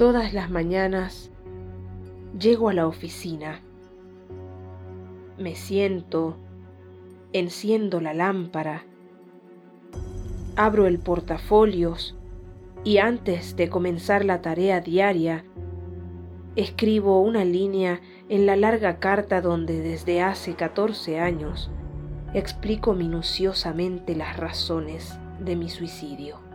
Todas las mañanas llego a la oficina, me siento, enciendo la lámpara, abro el portafolios y antes de comenzar la tarea diaria, escribo una línea en la larga carta donde desde hace 14 años explico minuciosamente las razones de mi suicidio.